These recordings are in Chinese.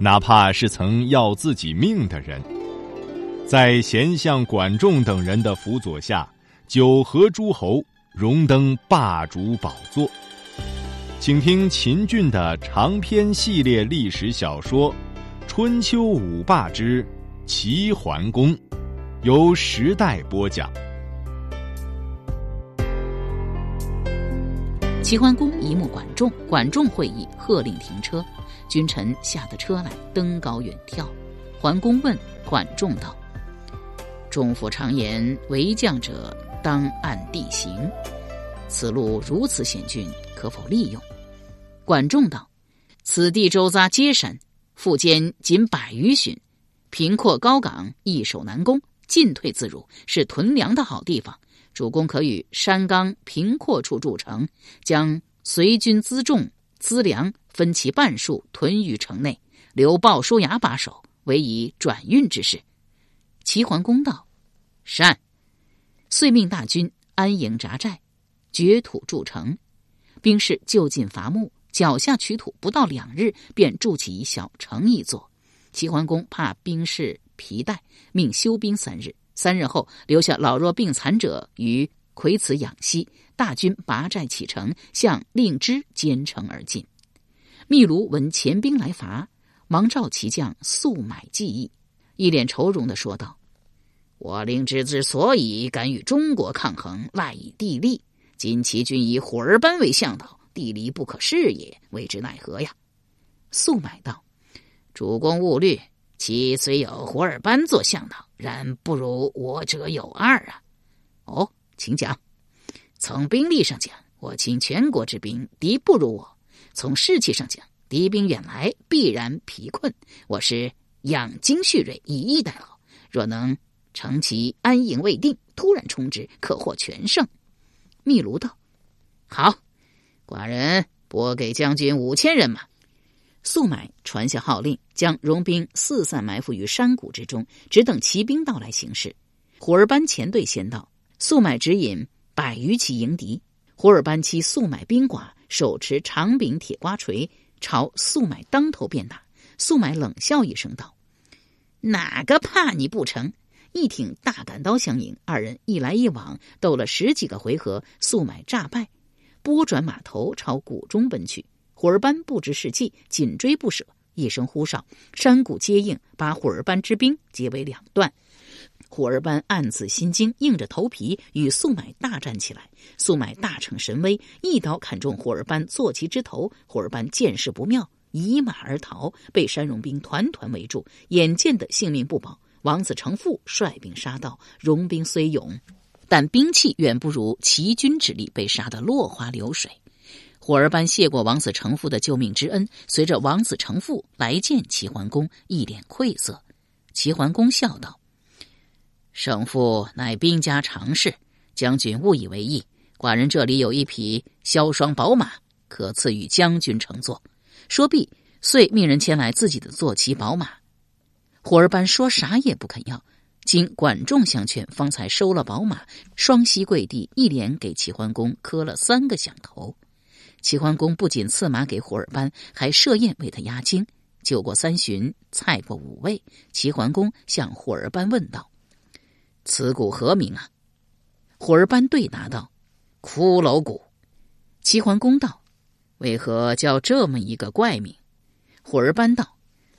哪怕是曾要自己命的人，在贤相管仲等人的辅佐下，九合诸侯，荣登霸主宝座。请听秦俊的长篇系列历史小说《春秋五霸之齐桓公》，由时代播讲。齐桓公一目管仲，管仲会议，喝令停车。君臣下得车来，登高远眺。桓公问管仲道：“仲父常言，为将者当按地形。此路如此险峻，可否利用？”管仲道：“此地周匝皆山，腹间仅百余寻，平阔高岗，易守难攻，进退自如，是屯粮的好地方。主公可与山冈平阔处筑城，将随军辎重。”资粮分其半数屯于城内，留鲍叔牙把守，为以转运之事。齐桓公道：“善。”遂命大军安营扎寨，掘土筑城。兵士就近伐木，脚下取土，不到两日，便筑起一小城一座。齐桓公怕兵士疲怠，命休兵三日。三日后，留下老弱病残者于魁此养息。大军拔寨启程，向令枝兼程而进。密卢闻前兵来伐，忙召其将速买计议，一脸愁容的说道：“我令之之所以敢与中国抗衡，赖以地利。今其军以虎儿班为向导，地利不可视也，为之奈何呀？”速买道：“主公勿虑，其虽有虎儿班做向导，然不如我者有二啊。”哦，请讲。从兵力上讲，我倾全国之兵，敌不如我；从士气上讲，敌兵远来必然疲困。我是养精蓄锐，以逸待劳。若能乘其安营未定，突然冲之，可获全胜。秘卢道：“好，寡人拨给将军五千人马。”速买传下号令，将戎兵四散埋伏于山谷之中，只等骑兵到来行事。虎儿班前队先到，速买指引。百余骑迎敌，胡尔班妻速买兵寡，手持长柄铁瓜锤，朝速买当头便打。速买冷笑一声道：“哪个怕你不成？”一挺大杆刀相迎，二人一来一往斗了十几个回合，速买诈败，拨转马头朝谷中奔去。虎儿班不知是计，紧追不舍。一声呼哨，山谷接应，把虎儿班之兵截为两段。虎儿班暗自心惊，硬着头皮与速买大战起来。速买大逞神威，一刀砍中虎儿班坐骑之头。虎儿班见势不妙，移马而逃，被山戎兵团团围住，眼见的性命不保。王子成父率兵杀到，戎兵虽勇，但兵器远不如齐军之力，被杀得落花流水。虎儿班谢过王子成父的救命之恩，随着王子成父来见齐桓公，一脸愧色。齐桓公笑道。胜负乃兵家常事，将军勿以为意。寡人这里有一匹萧霜宝马，可赐予将军乘坐。说毕，遂命人牵来自己的坐骑宝马。虎儿班说啥也不肯要，经管仲相劝，方才收了宝马，双膝跪地，一连给齐桓公磕了三个响头。齐桓公不仅赐马给虎儿班，还设宴为他压惊。酒过三巡，菜过五味，齐桓公向虎儿班问道。此谷何名啊？虎儿班对答道：“骷髅谷。”齐桓公道：“为何叫这么一个怪名？”虎儿班道：“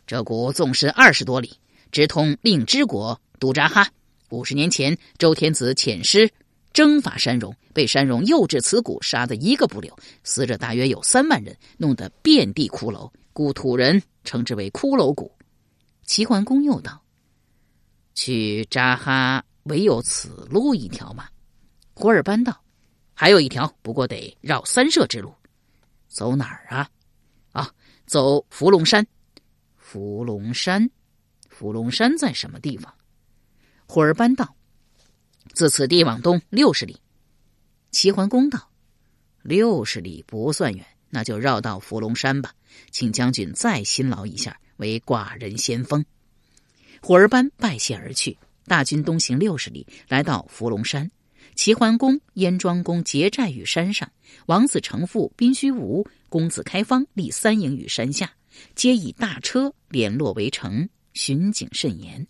这谷纵深二十多里，直通令支国都扎哈。五十年前，周天子遣师征伐山戎，被山戎诱至此谷，杀得一个不留，死者大约有三万人，弄得遍地骷髅，故土人称之为骷髅谷。”齐桓公又道：“去扎哈。”唯有此路一条吗？胡尔班道：“还有一条，不过得绕三社之路。走哪儿啊？啊，走伏龙山。伏龙山，伏龙山在什么地方？虎儿班道：“自此地往东六十里。”齐桓公道：“六十里不算远，那就绕到伏龙山吧。请将军再辛劳一下，为寡人先锋。”虎儿班拜谢而去。大军东行六十里，来到伏龙山。齐桓公、燕庄公结寨于山上，王子成父宾虚无、公子开方立三营于山下，皆以大车联络围城，巡警甚严。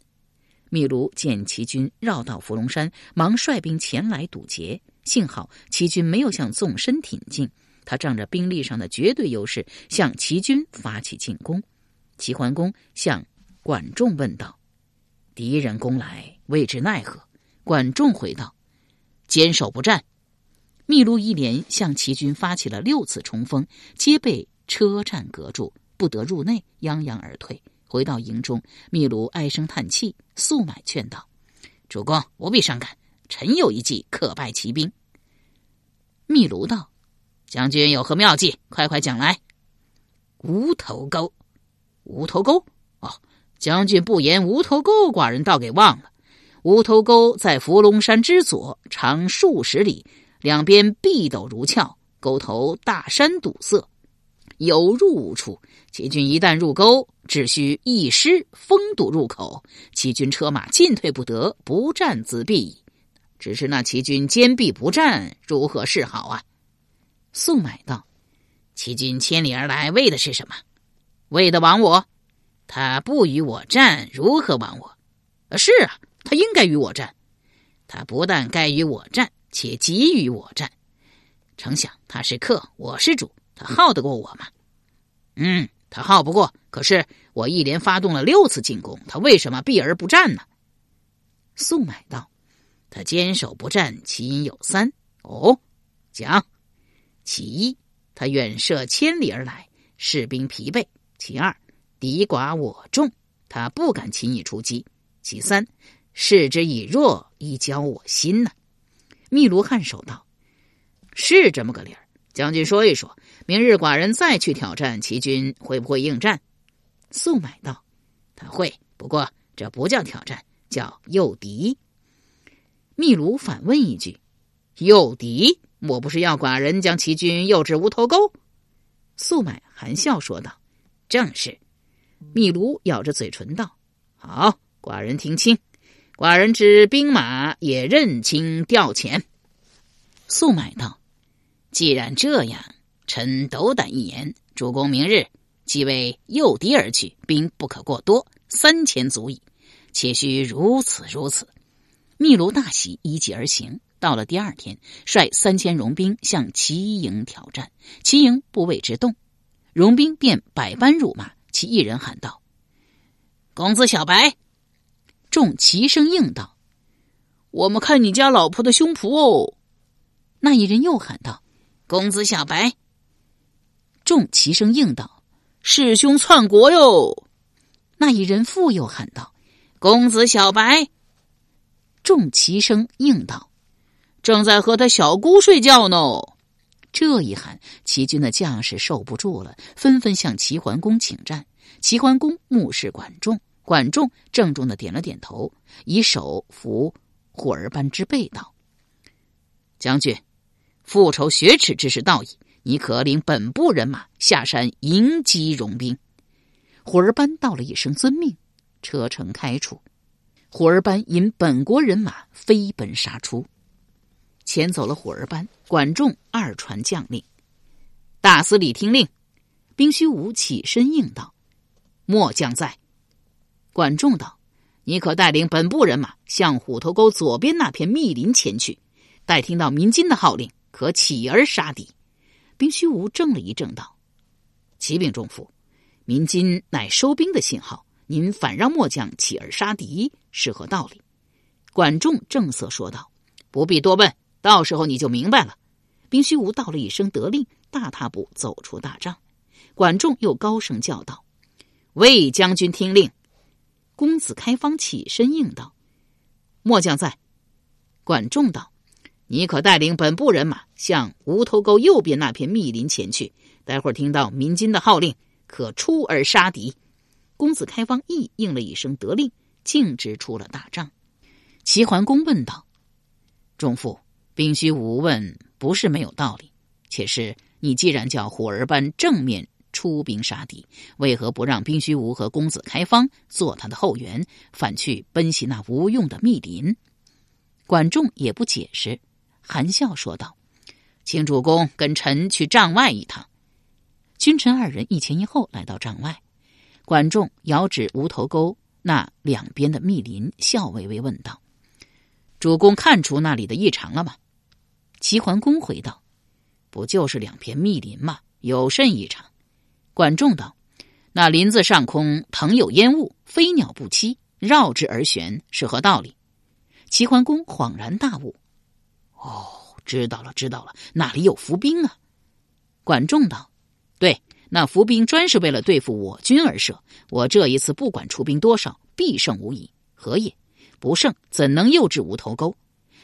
密卢见齐军绕到伏龙山，忙率兵前来堵截。幸好齐军没有向纵深挺进，他仗着兵力上的绝对优势，向齐军发起进攻。齐桓公向管仲问道：“敌人攻来，未知奈何？”管仲回道。坚守不战，密卢一连向齐军发起了六次冲锋，皆被车站隔住，不得入内，泱泱而退。回到营中，密卢唉声叹气，速买劝道：“主公不必伤感，臣有一计可败骑兵。”密卢道：“将军有何妙计？快快讲来。”无头沟，无头沟，将军不言无头沟，寡人倒给忘了。无头沟在伏龙山之左，长数十里，两边壁陡如峭，沟头大山堵塞，有入无出。齐军一旦入沟，只需一师封堵入口，齐军车马进退不得，不战自毙。只是那齐军坚壁不战，如何是好啊？宋买道：“齐军千里而来，为的是什么？为的亡我。他不与我战，如何亡我？是啊。”他应该与我战，他不但该与我战，且急于我战。诚想他是客，我是主，他耗得过我吗？嗯，他耗不过。可是我一连发动了六次进攻，他为什么避而不战呢？宋买道：“他坚守不战，其因有三。哦，讲。其一，他远涉千里而来，士兵疲惫；其二，敌寡我众，他不敢轻易出击；其三。”视之以弱，以教我心呢。密卢颔首道：“是这么个理儿。将军说一说，明日寡人再去挑战齐军，会不会应战？”素买道：“他会，不过这不叫挑战，叫诱敌。”密卢反问一句：“诱敌？莫不是要寡人将齐军诱至无头沟？”素买含笑说道：“正是。”密卢咬着嘴唇道：“好，寡人听清。”寡人之兵马也认清调遣。素买道：“既然这样，臣斗胆一言，主公明日即为诱敌而去，兵不可过多，三千足矣。且须如此如此。”密卢大喜，依计而行。到了第二天，率三千戎兵向齐营挑战，齐营不为之动，戎兵便百般辱骂。其一人喊道：“公子小白！”众齐声应道：“我们看你家老婆的胸脯哦。”那一人又喊道：“公子小白。”众齐声应道：“弑兄篡国哟！”那一人复又喊道：“公子小白。”众齐声应道：“正在和他小姑睡觉呢。”这一喊，齐军的将士受不住了，纷纷向齐桓公请战。齐桓公目视管仲。管仲郑重的点了点头，以手扶虎儿班之背，道：“将军，复仇雪耻之事到矣，你可领本部人马下山迎击戎兵。”虎儿班道了一声遵命，车程开出。虎儿班引本国人马飞奔杀出，遣走了虎儿班。管仲二传将令，大司礼听令。兵虚无起身应道：“末将在。”管仲道：“你可带领本部人马向虎头沟左边那片密林前去，待听到鸣金的号令，可起而杀敌。”兵虚无怔了一怔，道：“启禀仲父，鸣金乃收兵的信号，您反让末将起而杀敌，是何道理？”管仲正色说道：“不必多问，到时候你就明白了。”兵虚无道了一声得令，大踏步走出大帐。管仲又高声叫道：“魏将军听令！”公子开方起身应道：“末将在。”管仲道：“你可带领本部人马向无头沟右边那片密林前去。待会儿听到鸣金的号令，可出而杀敌。”公子开方亦应了一声得令，径直出了大帐。齐桓公问道：“仲父，兵虚无问不是没有道理，且是你既然叫虎儿班正面出兵杀敌，为何不让兵虚无和公子开方做他的后援，反去奔袭那无用的密林？”管仲也不解释，含笑说道：“请主公跟臣去帐外一趟。”君臣二人一前一后来到帐外，管仲遥指无头沟那两边的密林，笑微微问道。主公看出那里的异常了吗？齐桓公回道：“不就是两片密林吗？有甚异常？”管仲道：“那林子上空腾有烟雾，飞鸟不栖，绕之而旋，是何道理？”齐桓公恍然大悟：“哦，知道了，知道了，那里有伏兵啊！”管仲道：“对，那伏兵专是为了对付我军而设。我这一次不管出兵多少，必胜无疑。何也？”不胜，怎能诱至无头沟？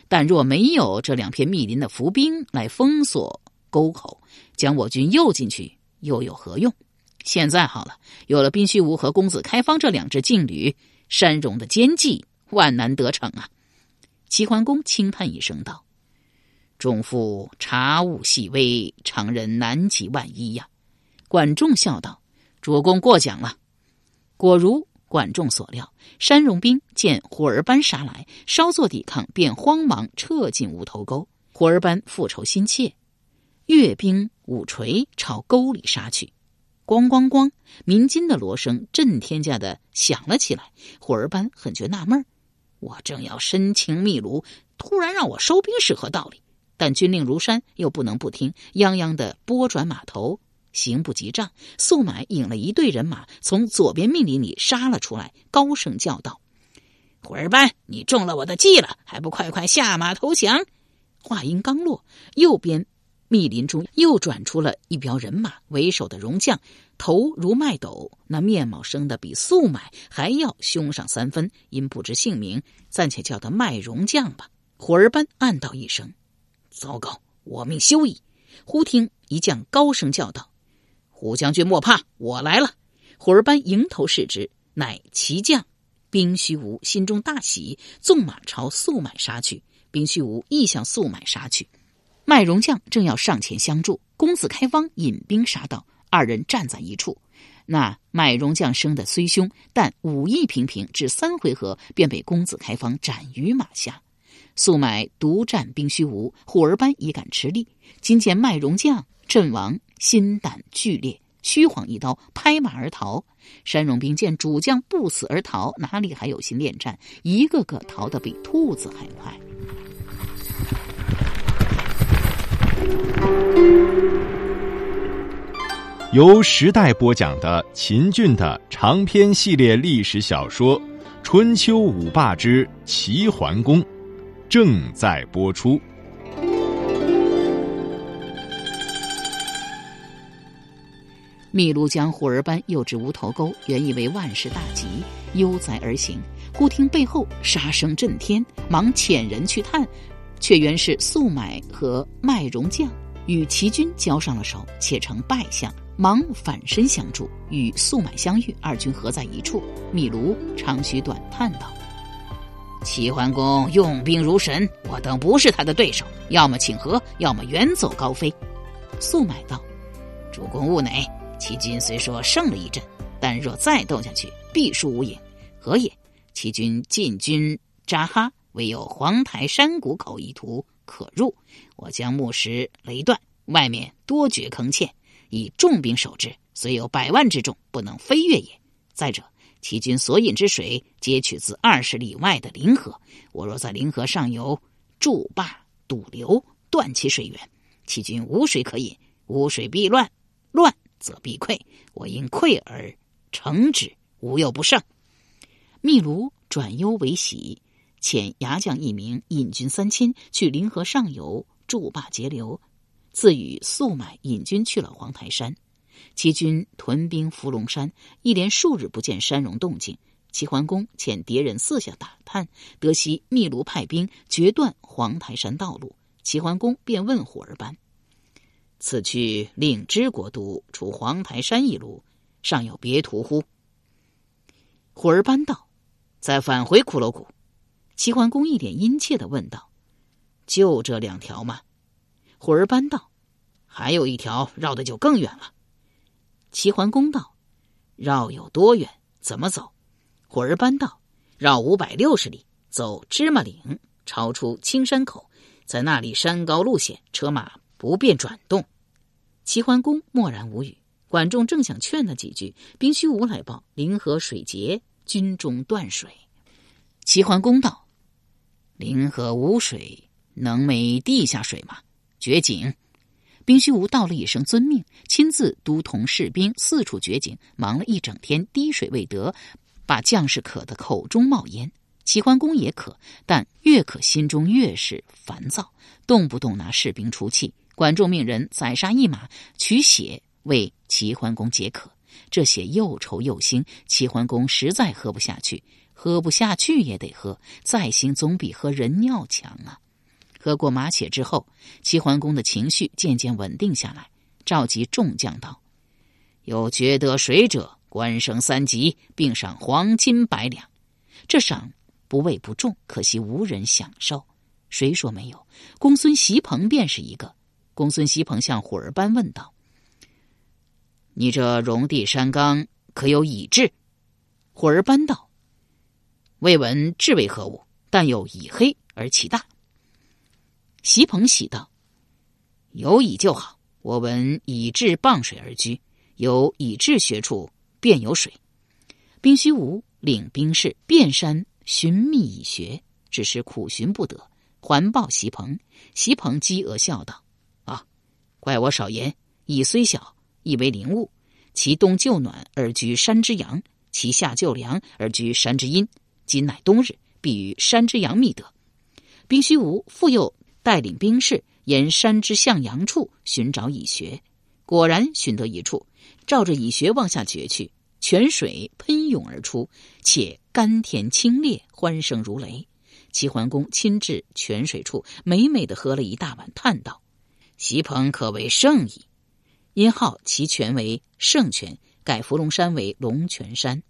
但若没有这两片密林的伏兵来封锁沟口，将我军诱进去，又有何用？现在好了，有了宾虚无和公子开方这两支劲旅，山戎的奸计万难得逞啊！齐桓公轻叹一声道：“仲父察物细微，常人难及万一呀。”管仲笑道：“主公过奖了。”果如。管仲所料，山戎兵见虎儿班杀来，稍作抵抗，便慌忙撤进无头沟。虎儿班复仇心切，阅兵舞锤朝沟里杀去。咣咣咣，鸣金的锣声震天价的响了起来。虎儿班很觉纳闷我正要申请秘鲁，突然让我收兵是何道理？但军令如山，又不能不听，泱泱的拨转马头。行不及仗，速买引了一队人马从左边密林里杀了出来，高声叫道：“虎儿班，你中了我的计了，还不快快下马投降！”话音刚落，右边密林中又转出了一彪人马，为首的戎将头如麦斗，那面貌生得比速买还要凶上三分。因不知姓名，暂且叫他卖戎将吧。虎儿班暗道一声：“糟糕，我命休矣！”忽听一将高声叫道。虎将军莫怕，我来了。虎儿班迎头视之，乃骑将兵虚无，心中大喜，纵马朝速买杀去。兵虚无亦向速买杀去。麦荣将正要上前相助，公子开方引兵杀到，二人站在一处。那麦荣将生的虽凶，但武艺平平，只三回合便被公子开方斩于马下。速买独战兵虚无，虎儿班已敢吃力。今见麦荣将阵亡。心胆俱裂，虚晃一刀，拍马而逃。山戎兵见主将不死而逃，哪里还有心恋战？一个个逃得比兔子还快。由时代播讲的秦俊的长篇系列历史小说《春秋五霸之齐桓公》，正在播出。秘鲁将虎儿班诱至无头沟，原以为万事大吉，悠哉而行。忽听背后杀声震天，忙遣人去探，却原是速买和麦戎将与齐军交上了手，且成败相，忙反身相助，与速买相遇，二军合在一处。秘鲁长吁短叹道：“齐桓公用兵如神，我等不是他的对手，要么请和，要么远走高飞。”速买道：“主公勿馁。”齐军虽说胜了一阵，但若再斗下去，必输无影。何也？齐军进军扎哈，唯有黄台山谷口一途可入。我将木石雷断，外面多掘坑堑，以重兵守之，虽有百万之众，不能飞越也。再者，齐军所引之水，皆取自二十里外的临河。我若在临河上游筑坝堵流，断其水源，齐军无水可饮，无水必乱，乱。则必溃，我因溃而成之，无有不胜。秘卢转忧为喜，遣牙将一名引军三千去临河上游筑坝截流，自与速买引军去了黄台山。齐军屯兵伏龙山，一连数日不见山戎动静。齐桓公遣敌人四下打探，得悉秘卢派兵决断黄台山道路。齐桓公便问虎儿班。此去令知国都除黄台山一路，尚有别途乎？虎儿班道：“再返回骷髅谷。”齐桓公一脸殷切的问道：“就这两条吗？”虎儿班道：“还有一条绕的就更远了。”齐桓公道：“绕有多远？怎么走？”虎儿班道：“绕五百六十里，走芝麻岭，超出青山口，在那里山高路险，车马不便转动。”齐桓公默然无语。管仲正想劝他几句，兵虚无来报：临河水竭，军中断水。齐桓公道：“临河无水，能没地下水吗？掘井。”兵虚无道了一声遵命，亲自督同士兵四处掘井，忙了一整天，滴水未得，把将士渴得口中冒烟。齐桓公也渴，但越渴心中越是烦躁，动不动拿士兵出气。管仲命人宰杀一马，取血。为齐桓公解渴，这血又稠又腥，齐桓公实在喝不下去，喝不下去也得喝，再腥总比喝人尿强啊！喝过马血之后，齐桓公的情绪渐渐稳定下来，召集众将道：“有觉得水者，官升三级，并赏黄金百两。这赏不为不重，可惜无人享受。谁说没有？公孙袭鹏便是一个。”公孙西鹏向虎儿班问道。你这戎地山冈可有乙雉？虎儿班道：“未闻雉为何物，但有以黑而其大。”席鹏喜道：“有以就好。我闻乙雉傍水而居，有乙雉穴处便有水。”兵虚无领兵士遍山寻觅蚁穴，只是苦寻不得，环抱席鹏。席鹏讥额笑道：“，怪我少言。蚁虽小。”亦为灵物，其冬就暖而居山之阳，其夏就凉而居山之阴。今乃冬日，必于山之阳觅得。兵虚无复又带领兵士沿山之向阳处寻找蚁穴，果然寻得一处，照着蚁穴往下掘去，泉水喷涌而出，且甘甜清冽，欢声如雷。齐桓公亲至泉水处，美美的喝了一大碗，叹道：“席鹏可谓圣矣。”因号其权为圣权，改伏龙山为龙泉山。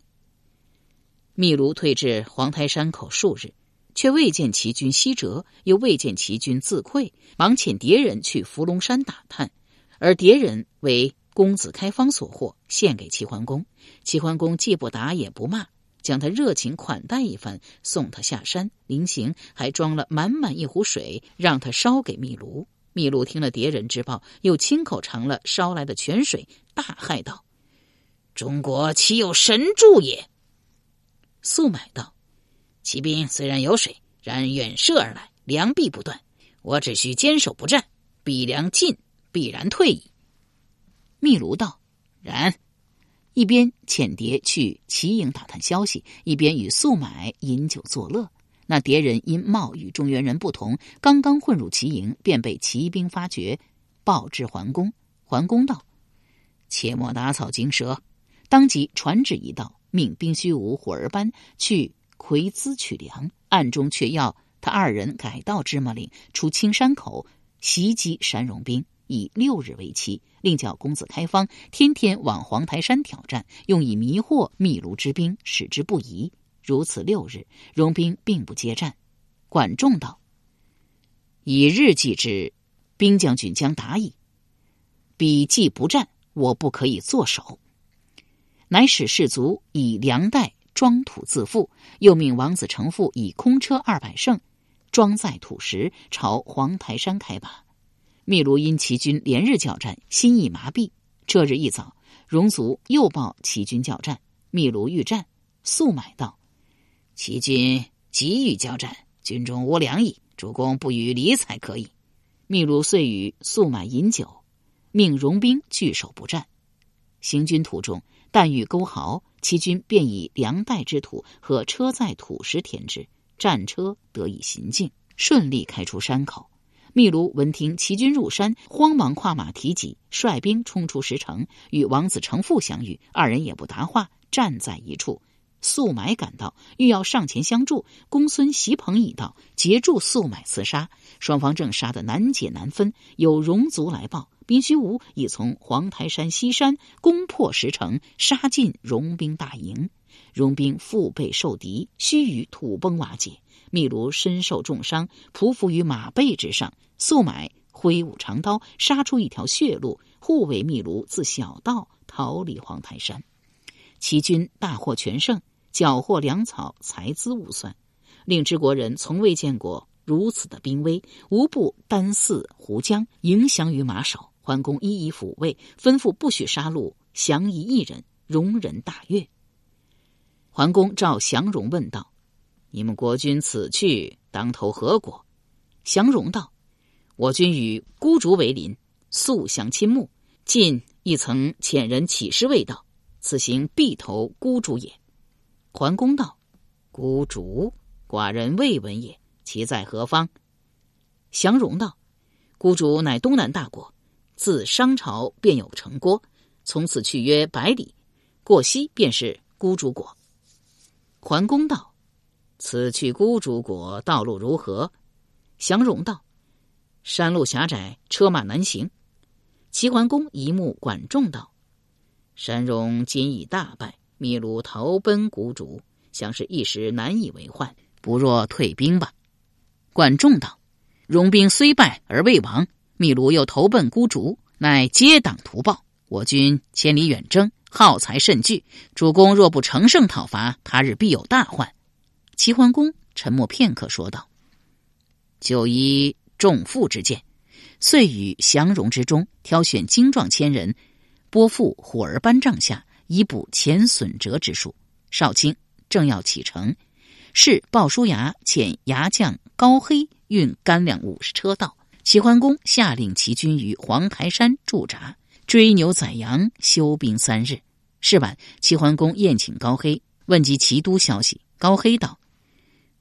密卢退至黄台山口数日，却未见齐军西折，又未见齐军自溃，忙遣敌人去伏龙山打探，而敌人为公子开方所获，献给齐桓公。齐桓公既不打也不骂，将他热情款待一番，送他下山。临行还装了满满一壶水，让他烧给密卢。秘鲁听了敌人之报，又亲口尝了烧来的泉水，大骇道：“中国岂有神助也？”速买道：“骑兵虽然有水，然远射而来，粮必不断。我只需坚守不战，必粮尽，必然退矣。”秘鲁道：“然。”一边遣蝶去齐营打探消息，一边与素买饮酒作乐。那敌人因貌与中原人不同，刚刚混入齐营，便被骑兵发觉，报至桓公。桓公道：“切莫打草惊蛇。”当即传旨一道，命兵虚无虎儿班去葵兹取粮，暗中却要他二人改道芝麻岭，出青山口袭击山戎兵，以六日为期，另叫公子开方天天往黄台山挑战，用以迷惑秘卢之兵，使之不疑。如此六日，戎兵并不接战。管仲道：“以日计之，兵将军将达矣。彼既不战，我不可以坐守。”乃使士卒以粮袋装土自负，又命王子成父以空车二百乘装载土石，朝黄台山开拔。密卢因齐军连日交战，心意麻痹。这日一早，戎卒又报齐军交战，密卢欲战，速买道。齐军急于交战，军中无粮矣。主公不予理睬可以。秘鲁遂与速买饮酒，命戎兵据守不战。行军途中，但遇沟壕，齐军便以粮袋之土和车载土石填之，战车得以行进，顺利开出山口。密卢闻听齐军入山，慌忙跨马提戟，率兵冲出石城，与王子成父相遇。二人也不答话，站在一处。速买赶到，欲要上前相助。公孙袭鹏已到，截住速买刺杀。双方正杀得难解难分。有戎卒来报，宾虚无已从黄台山西山攻破石城，杀进戎兵大营。戎兵腹背受敌，须臾土崩瓦解。密卢身受重伤，匍匐于马背之上。素买挥舞长刀，杀出一条血路，护卫密卢自小道逃离黄台山。齐军大获全胜，缴获粮草，财资无算。令之国人从未见过如此的兵威，无不单似胡将，迎降于马首。桓公一一抚慰，吩咐不许杀戮，降夷一人。容人大悦。桓公召降戎问道：“你们国君此去当投何国？”降戎道：“我军与孤竹为邻，素相亲睦。近亦曾遣人启示未道，此行必投孤竹也。”桓公道：“孤竹。”寡人未闻也，其在何方？降戎道：“孤竹乃东南大国，自商朝便有城郭，从此去约百里，过西便是孤竹国。”桓公道：“此去孤竹国道路如何？”降戎道：“山路狭窄，车马难行。”齐桓公一目管仲道：“山戎今已大败，秘鲁逃奔孤竹，想是一时难以为患。”不若退兵吧。管仲道：“戎兵虽败而未亡，秘鲁又投奔孤竹，乃皆党图报。我军千里远征，耗财甚巨。主公若不乘胜讨伐，他日必有大患。”齐桓公沉默片刻，说道：“就依仲父之见，遂与降戎之中挑选精壮千人，拨付虎儿班帐下，以补前损折之数。少卿正要启程。”是鲍叔牙遣牙将高黑运干粮五十车到，齐桓公下令齐军于黄台山驻扎，追牛宰羊，休兵三日。是晚，齐桓公宴请高黑，问及齐都消息。高黑道：“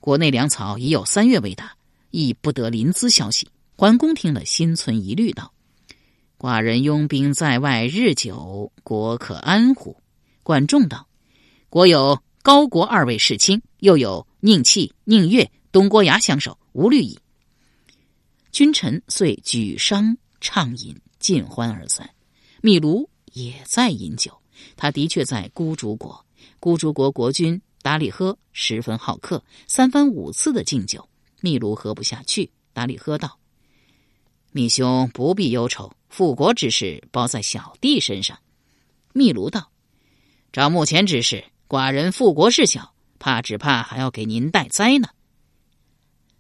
国内粮草已有三月未达，亦不得临淄消息。”桓公听了，心存疑虑，道：“寡人拥兵在外日久，国可安乎？”管仲道：“国有。”高国二位世卿，又有宁弃、宁越、东郭牙相守，无虑矣。君臣遂举觞畅饮，尽欢而散。秘卢也在饮酒，他的确在孤竹国。孤竹国国君达里喝十分好客，三番五次的敬酒，秘卢喝不下去。达里喝道：“密兄不必忧愁，复国之事包在小弟身上。”秘卢道：“照目前之事。”寡人复国事小，怕只怕还要给您带灾呢。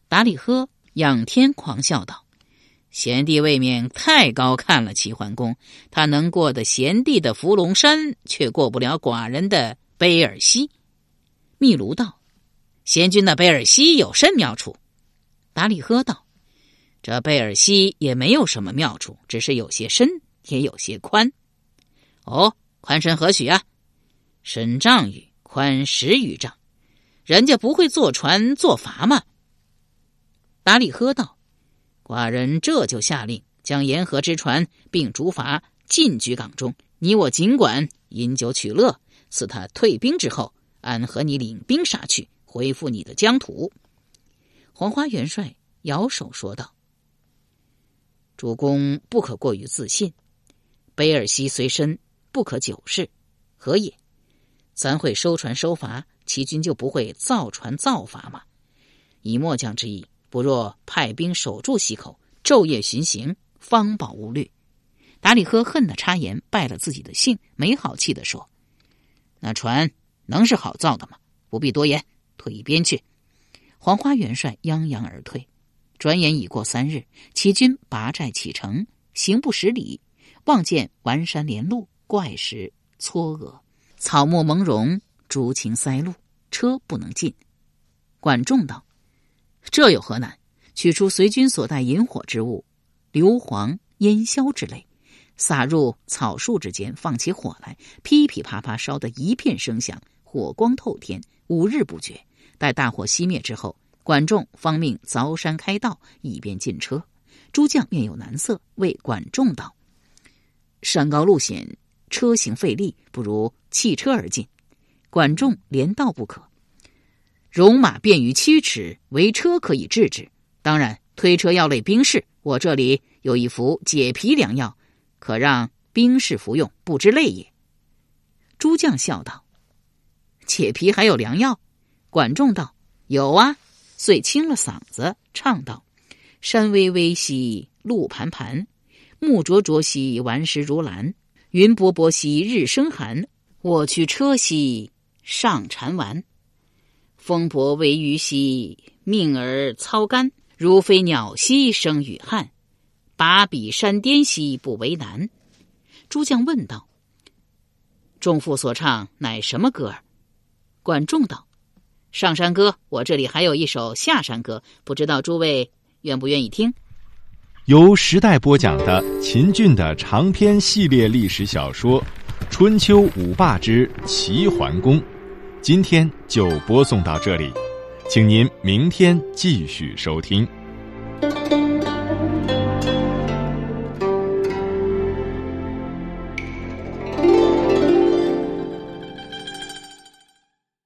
达里喝仰天狂笑道：“贤弟未免太高看了齐桓公，他能过得贤弟的伏龙山，却过不了寡人的卑尔西。”秘卢道：“贤君的卑尔西有甚妙处？”达里喝道：“这贝尔西也没有什么妙处，只是有些深，也有些宽。哦，宽深何许啊？”深丈余，宽十余丈，人家不会坐船坐筏吗？达里喝道：“寡人这就下令，将沿河之船并竹筏进居港中，你我尽管饮酒取乐。赐他退兵之后，俺和你领兵杀去，恢复你的疆土。”黄花元帅摇手说道：“主公不可过于自信，卑尔西虽深，不可久视，何也？”咱会收船收筏，齐军就不会造船造筏吗？以末将之意，不若派兵守住溪口，昼夜巡行，方保无虑。达里喝恨得插言，败了自己的兴，没好气的说：“那船能是好造的吗？不必多言，退一边去。”黄花元帅泱泱而退。转眼已过三日，齐军拔寨启程，行不十里，望见完山连路，怪石嵯峨。草木蒙茸，竹禽塞路，车不能进。管仲道：“这有何难？取出随军所带引火之物，硫磺、烟硝之类，撒入草树之间，放起火来，噼噼啪啪烧得一片声响，火光透天，五日不绝。待大火熄灭之后，管仲方命凿山开道，以便进车。诸将面有难色，谓管仲道：‘山高路险。’”车行费力，不如弃车而进。管仲连道不可。戎马便于驱驰，唯车可以制止。当然，推车要累兵士。我这里有一服解皮良药，可让兵士服用，不知累也。”诸将笑道：“解皮还有良药？”管仲道：“有啊。”遂清了嗓子，唱道：“山巍巍兮路盘盘，木灼灼兮顽石如兰，云薄薄兮日生寒。我驱车兮上禅丸，风伯为鱼兮命而操干。如飞鸟兮生雨汗，拔笔山巅兮不为难。”诸将问道：“仲父所唱乃什么歌？”管仲道。上山歌，我这里还有一首下山歌，不知道诸位愿不愿意听？由时代播讲的秦俊的长篇系列历史小说《春秋五霸之齐桓公》，今天就播送到这里，请您明天继续收听。